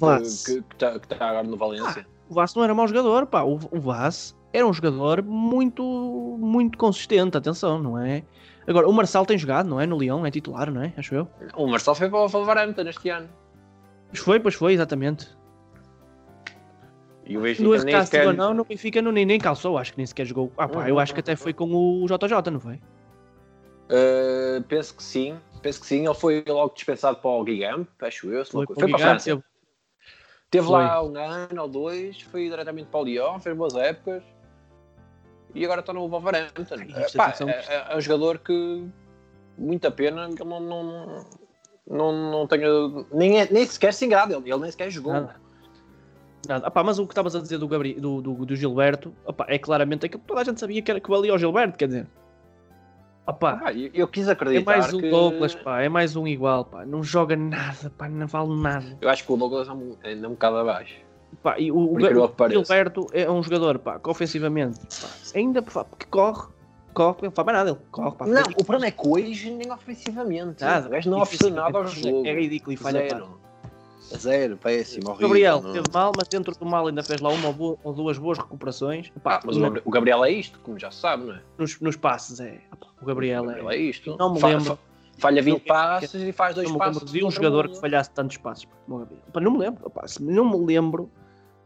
está tá- agora no Valência. O Vaz não era mau jogador, pá. O, o Vaz era um jogador muito, muito consistente. Atenção, não é? Agora, o Marçal tem jogado, não é? No Lyon, é titular, não é? Acho eu. O Marçal foi para o Wolverhampton este ano. Pois foi, pois foi, exatamente. E o Benfica No nem sequer... ou não, no Benfica não, nem, nem calçou. Acho que nem sequer jogou. Ah, pá, eu acho que até foi com o JJ, não foi? Uh, penso que sim. Penso que sim. Ele foi logo dispensado para o Guigam, acho eu. Foi, foi, para a França. teve- lá um ano ou dois, foi diretamente para o Lyon, fez boas épocas e agora está no Wolverhampton. Ai, isto, Pá, é, é- é um jogador que, muita pena, que ele não, não, não, não tenha. Nem, é- nem sequer se engada, ele, ele nem sequer jogou. Nada. Nada. Pá, mas o que estavas a dizer do, Gabri... do, do, do Gilberto opá, é claramente aquilo que toda a gente sabia que, era, que valia o Gilberto, quer dizer. Opá, Ah, eu, eu quis é acreditar mais um que. Douglas, pá, é mais um igual, pá, não joga nada, pá, não vale nada. Eu acho que o Douglas é um, ainda um bocado abaixo. Pá, e o, o, pareça. Gilberto é um jogador, pá, que ofensivamente, pá, ainda pá, que corre, corre, não faz mais nada, ele corre, pá, Não, o problema é que hoje nem ofensivamente. nada. O gajo não ofereceu nada ao jogo. É ridículo e falha, pá. Zero. Zero, péssimo, O horrível. Gabriel não. teve mal, mas dentro do mal ainda fez lá uma ou boa- ou duas boas recuperações. Pá, Ah, mas o o Gabriel é isto, como já se sabe, não é? nos, nos passes é. O Gabriel O Gabriel é. é isto. Não me Fa- lembro. fa- Falha 20 Não- passes e faz dois não me passes. lembro de um jogador que falhasse tantos passos o Gabriel. Pá, não me lembro, pá, não me lembro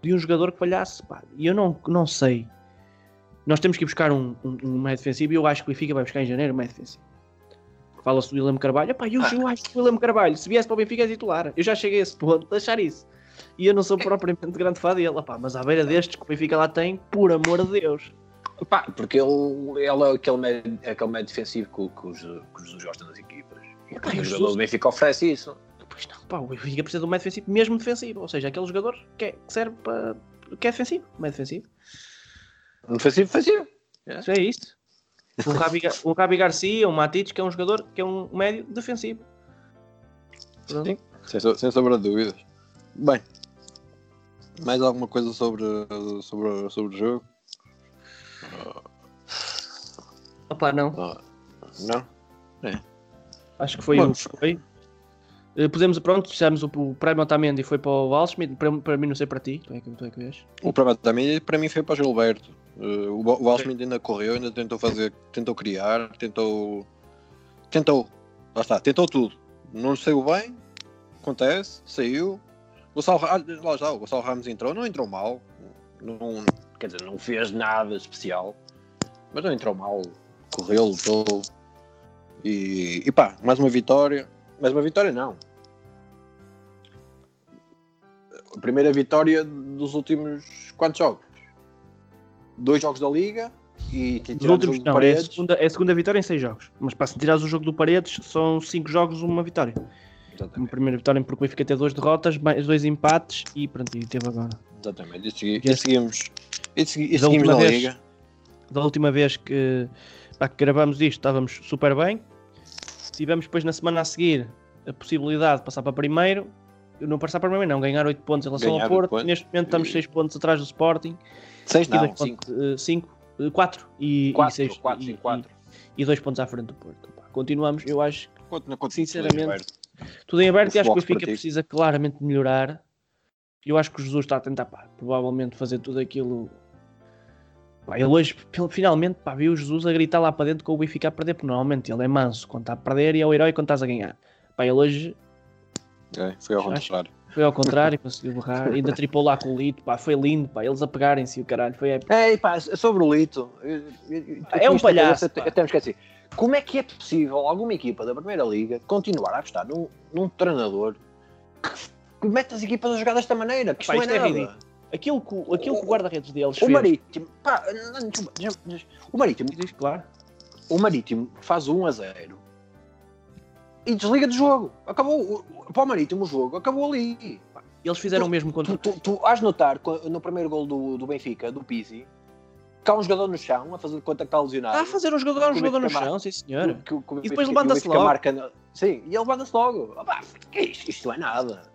de um jogador que falhasse. Pá, e eu não, não sei. Nós temos que ir buscar um, um, um médio defensivo e eu acho que o Benfica vai buscar em janeiro um médio defensivo. Fala-se do William Carvalho. Pá, eu, eu acho que o William Carvalho, se viesse para o Benfica, é titular. Eu já cheguei a esse ponto de achar isso. E eu não sou propriamente grande fã dele. Pá, mas à beira destes que o Benfica lá tem, por amor de Deus. Pá, porque ele, ele é aquele médio, é aquele médio defensivo que, que, os, que os Jesus gostam das equipas. E o jogador do Benfica oferece isso. Pois não, pá, o Benfica precisa de um médio defensivo, mesmo defensivo. Ou seja, aquele jogador que, é- que serve para. que é defensivo. Médio defensivo. Um defensivo, defensivo. Isso é isto. Um Rabi, um Rabi Garcia, um Matites, que é um jogador que é um médio defensivo. Pronto. Sim. Sem, so- sem sombra de dúvidas. Bem, mais alguma coisa sobre, sobre, sobre o jogo? Opa, não. Ah, não? Acho que foi Bom. que foi. Eh, Podemos, pronto, fizemos o, o prémio Otamendi e foi para o Walschmidt. Para, para mim, não sei para ti. Tu é que, tu é que vês. O problema também para mim foi para o Gilberto. Uh, o Wa- o Walshman ainda correu, ainda tentou fazer, tentou criar, tentou. Tentou. Lá está, tentou tudo. Não saiu bem, acontece, saiu. O Gonçalo, lá está, o Gonçalo Ramos entrou, não entrou mal. Não, quer dizer, não fez nada especial, mas não entrou mal. Correu, lutou. E, e pá, mais uma vitória. Mais uma vitória não. A primeira vitória dos últimos quantos jogos? Dois jogos da Liga e Dos tirando o últimos, não, é a, Paredes. segunda, é a segunda vitória em seis jogos. Mas para se tirares o jogo do Paredes, são cinco jogos, uma vitória. Uma Exatamente, primeira vitória porque o Benfica teve duas derrotas, mais dois empates e pronto, e teve agora. exatamente. E, segui- e seguimos, e segui- e Da seguimos última na vez- Liga. da última vez que, pá, que gravamos isto, estávamos super bem. Tivemos depois na semana a seguir a possibilidade de passar para primeiro. Não passar para primeiro, não, ganhar 8 pontos em relação Ganhar ao Porto. Neste momento estamos E- 6 pontos atrás do Sporting. Seis e não, dois cinco. pontos, 5, 4 e, Quatro, e, seis, quatro, e, sim, quatro. e, dois pontos à frente do Porto. Pá, continuamos, eu acho que não conto Sinceramente, tudo, em aberto e acho que o Benfica esportivo. precisa claramente melhorar. Eu acho que o Jesus está a tentar, pá, provavelmente fazer tudo aquilo. Pá, ele hoje, finalmente, pá, viu o Jesus a gritar lá para dentro com o Benfica a perder, porque normalmente ele é manso quando está a perder e é o herói quando estás a ganhar. Pá, ele hoje É, foi ao Acho- contrário. Foi ao contrário, conseguiu borrar. Ainda tripou lá com o Lito, pá, foi lindo, pá. Eles apegarem-se o caralho, foi épico. É, pá, sobre o Lito. eu- eu- eu- É um palhaço, pá. até me esqueci. Como é que é possível alguma equipa da Primeira Liga continuar a apostar num, num treinador que mete as equipas a jogar desta maneira? Que isto é isto é nada. ridículo. Aquilo que, o- aquilo que o guarda-redes deles O fez. Marítimo, pá, o Marítimo, Diz, claro. o Marítimo faz 1 a 0 e desliga do jogo. Acabou. Para o Marítimo o jogo acabou ali. Eles fizeram o mesmo contra. Tu, tu, tu has notar no primeiro gol do, do Benfica, do Pizzi, que há um jogador no chão a fazer conta que está lesionado. Está a fazer um jogador, um jogador no chão, sim senhor. Que que E depois levanta-se logo. marca Sim, e ele levanta-se logo. É isto? Isto não é nada.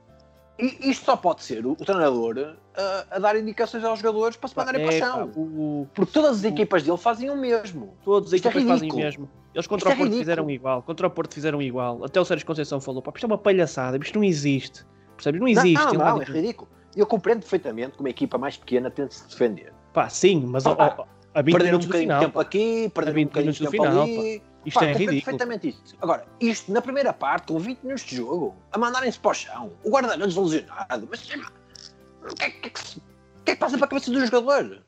E isto só pode ser o, o treinador a, a dar indicações aos jogadores para se mandarem para o É, chão. pá, o- Porque todas as equipas dele fazem o mesmo. todos as é equipas fazem o mesmo. Eles contra Isto é o Porto ridículo. fizeram igual. Contra o Porto fizeram igual. Até o Sérgio Conceição falou: pá, isto é uma palhaçada, isto não existe. Percebes? Não existe. Não, não, não, é ridículo. Eu compreendo perfeitamente que uma equipa mais pequena tente se defender. Pá, sim, mas Pá, ó, a 20 Perder um bocadinho de tempo pá. aqui, perder um 20 bocadinho de tempo final, ali. Isto Pá, é ridículo. perfeitamente isto. Agora, isto na primeira parte, com 20 minutos de jogo, a mandarem-se para o chão, o guarda-redes lesionado, mas o que é que, que o que é que passa para a cabeça do jogador?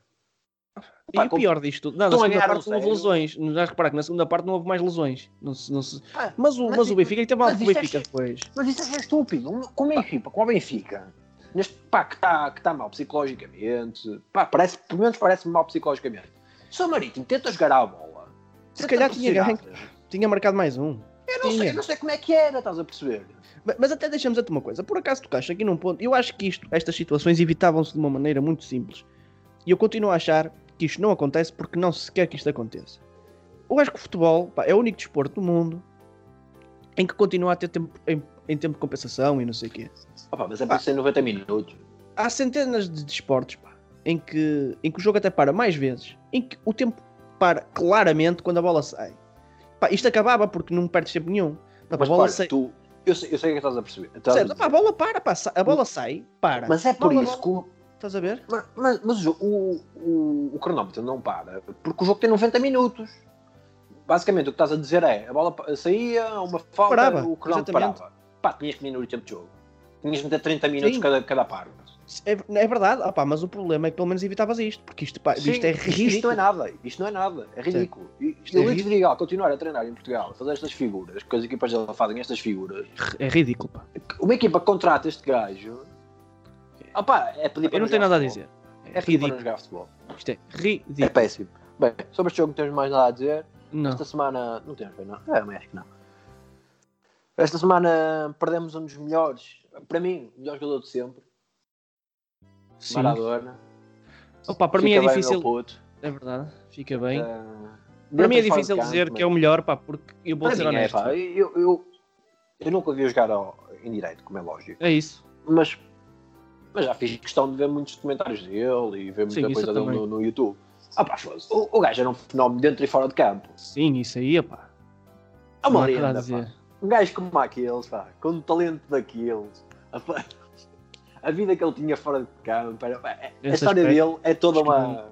E Pá, o pior disto, não, na segunda parte não houve lesões. Não vais reparar que na segunda parte não houve mais lesões. Não se- não se- Pá, Mas, o, Mas mas, o Benfica teve mal com o é Benfica que- depois. Mas isso é é estúpido. Com uma equipa como a Benfica, neste, pá, que está que tá mal psicologicamente, pá, parece, pelo menos parece mal psicologicamente. Se o Marítimo tenta jogar à bola, Se calhar tinha ganho. velocidade, Tinha marcado mais um. Eu não, sei, não sei como é que era, estás a perceber? Ma- Mas até deixamos dizer-te uma coisa, por acaso tocaste aqui num ponto, eu acho que isto, estas situações evitavam-se de uma maneira muito simples. E eu continuo a achar que isto não acontece porque não se quer que isto aconteça. Eu acho que o futebol pá, é o único desporto do mundo em que continua a ter tempo, em, em tempo de compensação e não sei o quê. Opa, mas é para ser 90 minutos. Há centenas de desportos pá, em, que, em que o jogo até para mais vezes, em que o tempo para claramente quando a bola sai. Pá, isto acabava porque não perdes tempo nenhum. Pá, Mas a bola para, sai. tu, eu, sei, eu sei o que é que estás a perceber. Estás a Certo, pá, a bola para, pá, a bola sai, para. mas é por Bola, isso bola. que Estás a ver? mas, mas, mas o, o, o, o cronómetro não para, porque o jogo tem 90 minutos. Basicamente o que estás a dizer é, a bola saía, uma falta, Parava, o cronómetro exatamente. parava. Pá, tinhas que diminuir o tempo de jogo. Tinhas que meter 30 minutos Sim. cada, cada par. É, é verdade, pá, mas o problema é que pelo menos evitavas isto, porque isto, pá, Sim, isto é Isto ridículo. não é nada, isto não é nada, é ridículo. Isto é Luís ridículo. Vidigal continuar a treinar em Portugal, a fazer estas figuras, que as equipas dele fazem estas figuras, É ridículo, pá. uma equipa contrata este gajo, opá, é pedir para Eu não tenho nada a futebol. dizer. É É ridículo. jogar futebol. Isto é É ridículo. péssimo. Bem, sobre este jogo não temos mais nada a dizer. Não. Esta semana. Não temos, bem, não. É, mas acho que não. Esta semana perdemos um dos melhores, para mim, o melhor jogador de sempre, Sim. Maradona. Opa, para mim Fica é bem, meu difícil. É verdade, fica bem. Ah, para mim é difícil de dizer campo, que é o melhor, pá, porque eu vou Para ser mim é, honesto. pá, eu, eu, eu nunca vi jogar ao, em direito, como é lógico, É isso. mas, mas já fiz questão de ver muitos documentários dele e ver muita Sim, coisa dele no, no YouTube. Ah pá, o, o gajo era um fenómeno dentro e fora de campo. Sim, isso aí, pá. É uma a lenda, dizer. pá. Um gajo como aqueles, pá, com um talento daqueles, a, a vida que ele tinha fora de campo, era, é- a Esse história aspecto, dele é toda que uma.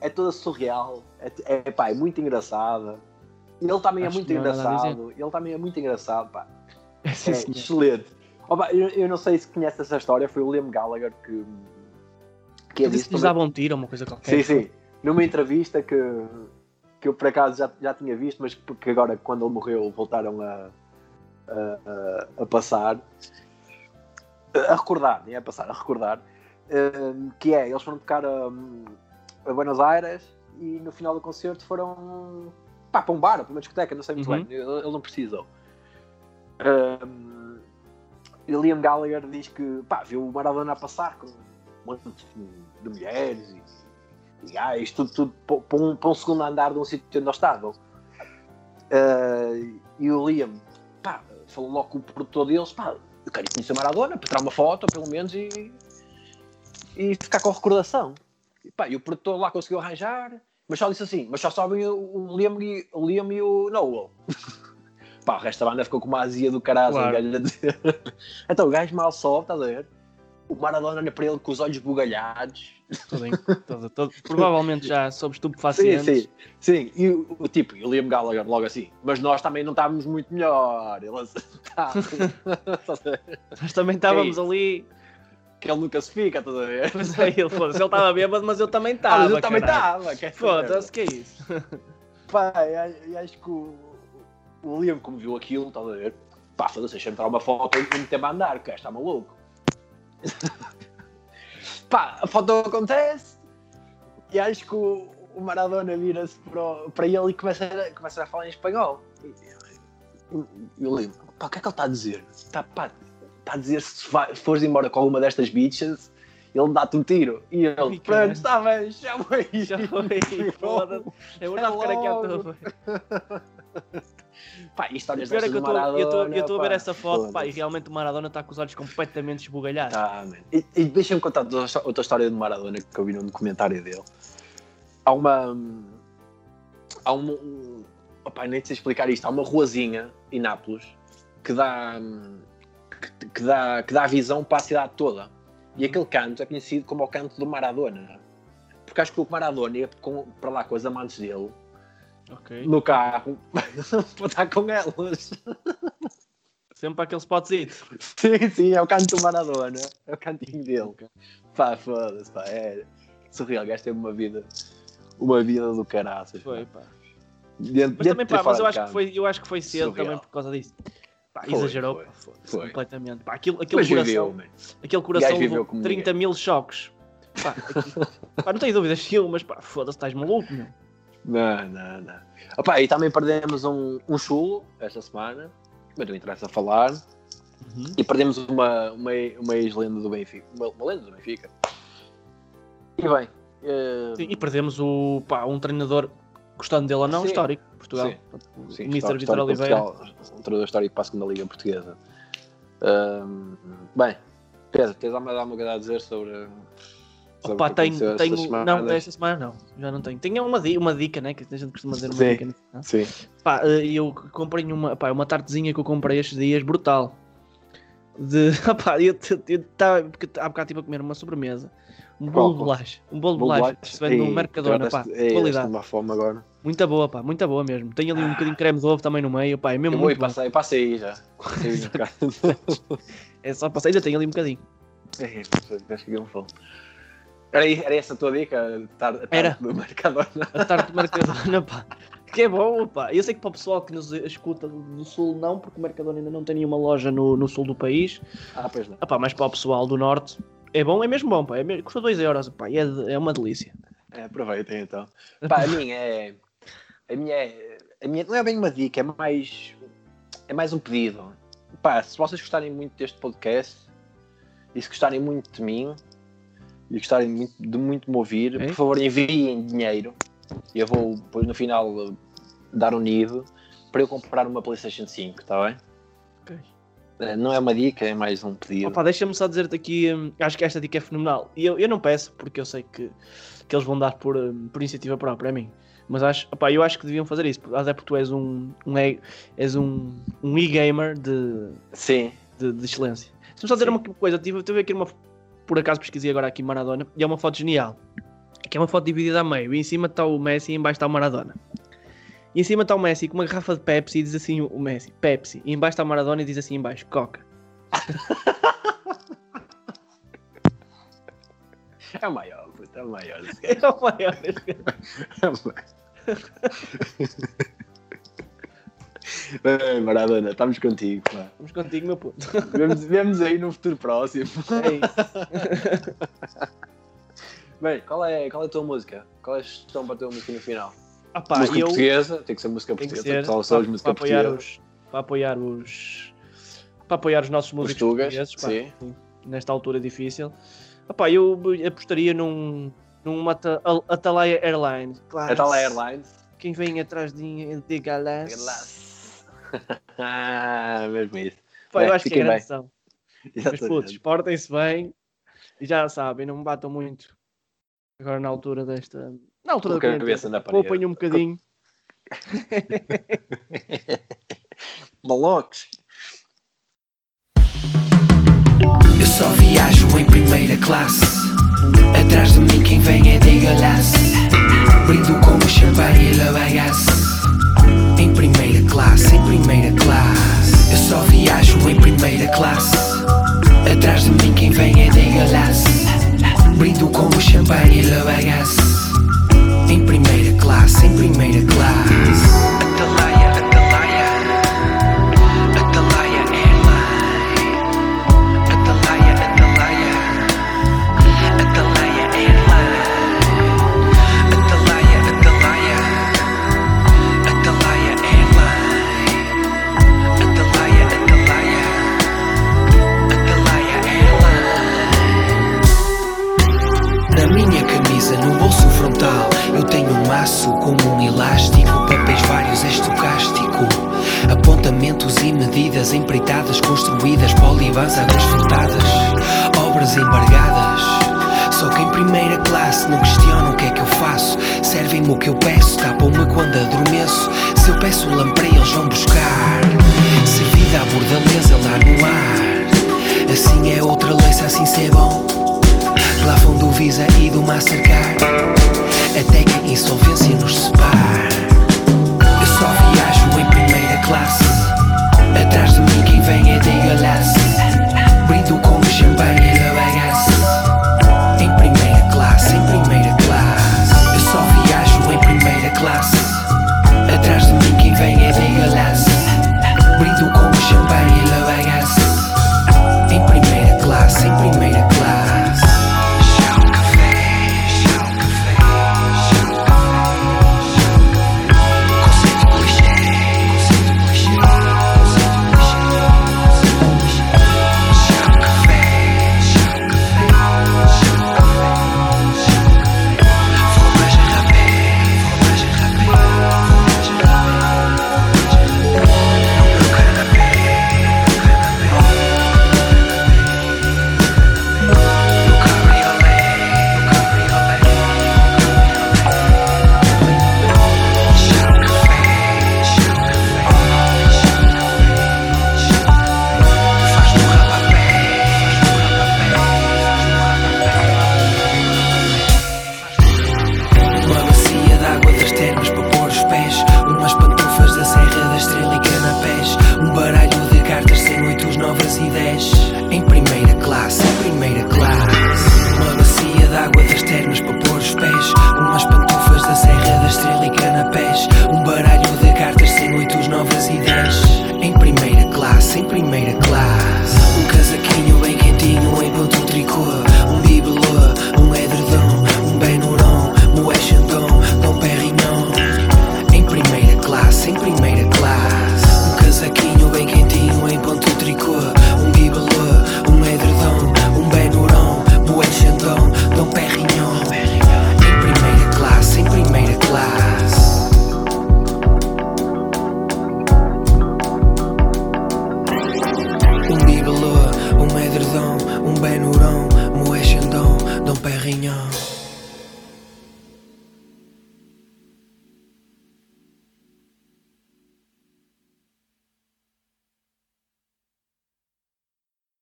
É toda surreal, é, é, pá, é muito engraçada. Ele também é Acho muito nada a engraçado, ele também é muito engraçado, pá. É excelente. Opa, eu, eu não sei se conhece essa história, foi o Liam Gallagher que, que Ele disse que lhes um tiro ou uma coisa qualquer. Sim, sim. Numa entrevista que, que eu por acaso já, já tinha visto, mas que agora quando ele morreu voltaram a, a, a- a passar. A recordar, nem a passar, a recordar. hum, que é, eles foram tocar a, a Buenos Aires e no final do concerto foram pá, para um bar, para uma discoteca, não sei muito Uhum. bem, ele, ele não precisou. Hum, e Liam Gallagher diz que pá, viu o Maradona a passar com um monte de, mulheres e, e ah, isto tudo, tudo para, um, para um segundo andar de um sítio onde nós estavam. Uh, e o Liam pá, falou logo com o produtor deles: pá, eu quero conhecer o Maradona para tirar uma foto, pelo menos, e, e ficar com a recordação. E, pá, e o produtor lá conseguiu arranjar, mas só disse assim: mas só sabem o, Liam, e, o Liam e o Noel. Pá, o resto da banda ficou com uma azia do caralho. Claro. gajo então o gajo mal sobe, estás a ver? O Maradona para ele com os olhos bugalhados. Todo, em- todo- todo- provavelmente já sob estupefacientes. Sim, sim, sim. E o, tipo, o Liam Gallagher logo assim, mas nós também não estávamos muito melhor. Ele assim, tá. Nós também estávamos é ali. que ele nunca se fica, estás a ver? Pois é, ele foda-se, ele estava bêbado, mas eu também Ah, estava. mas eu também estava. Foda-se, que é isso? Pá, e e acho que o, o Liam, como viu aquilo, estás a ver? Pá, foda-se, deixa-me tirar uma foto e meter-me a andar, que está maluco. Pá, a foto acontece e acho que o, o Maradona vira-se para, para ele e começa a, começa a falar em espanhol. E, e- e o Liam, pá, o que é que ele está a dizer? Está, pá, está a dizer se vai- fores embora com alguma destas bichas, ele dá-te um tiro. E ele, caralho. pronto, está bem, já foi. Já foi, foda-se. Eu vou ficar aqui à toa. Pá, e histórias Pior é que eu estou- Maradona, a ver essa foto, pá, e realmente o Maradona está com os olhos completamente esbugalhados. Tá, man. E, e deixa-me contar outra história do Maradona que eu vi num documentário dele. Há uma. Há um. um opá, nem sei explicar isto. Há uma ruazinha em Nápoles que dá. Que, que dá, que dá visão para a cidade toda. E aquele canto é conhecido como o canto do Maradona. Porque acho que o Maradona ia para lá com as amantes dele Ok. no carro para estar com elas. Sempre para aquele spotzinho. Sim, sim, é o canto do Maradona. É o cantinho dele. Pá, foda-se, pá. É surreal. O gajo teve uma vida. Uma vida do caraças. Foi, pá. Dentro, Mas também, pá, mas eu acho, que foi, eu acho que foi cedo Surreal. também por causa disso. Pá, Foi, exagerou, foi, foda-se, foi. completamente. Pá, aquilo, aquele Mas viveu, coração, man. aquele coração viveu levou como 30 ninguém. mil choques. Pá, aquilo- pá, não tenho dúvidas aquilo, mas pá, foda-se, estás maluco, meu. Não, não, não. Opa, e também perdemos um, um chulo esta semana. Mas não interessa falar. Uhum. E perdemos uma, uma, uma ex-lenda do Benfica. Uma, uma lenda do Benfica. E bem. eh, Sim, E perdemos o, pá, um treinador, gostando dele ou não, Sim. histórico, Portugal. Sim. Sim, Mr. histórico Vitor Oliveira. Portugal, um treinador histórico para a segunda Liga Portuguesa. Ahm, bem, Pedro, tens alguma coisa a dizer sobre. Opa, tenho, tenho estas não, esta semana não, já não tenho. Tenho uma, uma dica, né? Que a gente costuma dizer uma Sim. dica. no final. Sim. Pá, eh, eu comprei uma, pá, uma tartezinha que eu comprei estes dias, brutal. De, opá, eu estava há bocado estive a comer uma sobremesa. Um bolo de bolacha. Um bolo de bolacha. que Se vende no Mercadona, pá. ei, Qualidade. uma fome agora. Muita boa, pá. Muita boa mesmo. Tem ali um bocadinho de creme de ovo também no meio, pá. É mesmo Eu vou muito bom. passei, passei já. Passei. É só passar. Ainda tem ali um bocadinho. Ei, Acho que eu fome. Era, era essa a tua dica? Tar, tar Era. Do Mercadona. A tarte do Mercadona, pá. Que é bom, pá. Eu sei que para o pessoal que nos escuta do Sul não, porque o Mercadona ainda não tem nenhuma loja no, no Sul do país. Ah, pois não. Ah, pá, mas para o pessoal do Norte é bom, é mesmo bom, pá. É mesmo, custa 2 euros, pá. E é, é uma delícia. É, aproveitem então. Pá, a minha é. A minha é. A minha não é bem uma dica, é mais. É mais um pedido. Pá, se vocês gostarem muito deste podcast e se gostarem muito de mim e gostarem muito, de muito me ouvir, Ok. por favor enviem dinheiro. Eu vou depois no final dar um nido para eu comprar uma PlayStation 5, está bem? Ok. Eh, Não é uma dica, é mais um pedido. Opa, deixa-me só dizer-te aqui, hum, acho que esta dica é fenomenal. E eu, eu não peço, porque eu sei que, que eles vão dar por, hum, por iniciativa própria a mim. Mas acho, opa, eu acho que deviam fazer isso, até porque tu és um, um, és um, um e-gamer de, Sim. de, de excelência. Deixa-me só dizer Sim. uma coisa, tive, tive aqui uma, por acaso pesquisei agora aqui Maradona, e é uma foto genial. Que é uma foto dividida a meio, e em cima está o Messi e em baixo está o Maradona. E em cima está o Messi com uma garrafa de Pepsi e diz assim o Messi, Pepsi. E em baixo está o Maradona e diz assim em baixo, Coca. É o maior, puto, é o maior. É o maior. É o maior. Bem, Maradona, estamos contigo, pá. Vamos contigo, meu puto. Vemos, vemos aí no futuro próximo. É isso. Bem, qual é, qual é a tua música? Qual é a sugestão para a tua música no final? Ah, pá, música eu portuguesa, tem que ser música tem portuguesa, só, as para, apoiar os para apoiar os para apoiar os nossos músicos tugas, portugueses, pá, nesta altura difícil. Ah, pá, eu apostaria num num Ata- Al- Atalaia Airlines. Claro. Tal Airlines. Quem vem atrás de, de Galas. Glass. ah, mesmo isso. Pá, Bem, eu acho que é grande. Mas putos, portem-se bem e já sabem, não me batam muito. Agora na altura desta. Na altura Com da cabeça na parede. Poupem um bocadinho. Malocos. Eu só viajo em primeira classe. Atrás de mim quem vem é de galasse. Brindo como champanhe e. Em primeira classe, em primeira classe. Eu só viajo em primeira classe. Atrás de mim quem vem é de galasse. Brindo como champanhe e la bagasse. Em primeira classe, em primeira classe. Empreitadas, construídas, polibans asfaltadas, obras embargadas. Só que em primeira classe não questionam o que é que eu faço. Servem-me o que eu peço, tapam-me quando adormeço. Se eu peço lamprey, eles vão buscar. Servida à bordaleza lá no ar. Assim é outra lei, assim se é bom. Plafond do Visa e do Mastercard Até que a insolvência nos separe Eu só viajo em primeira classe Atrás de mim quem vem é de galasse Brindo como champanhe e la bagasse Em primeira classe, em primeira classe. Eu só viajo em primeira classe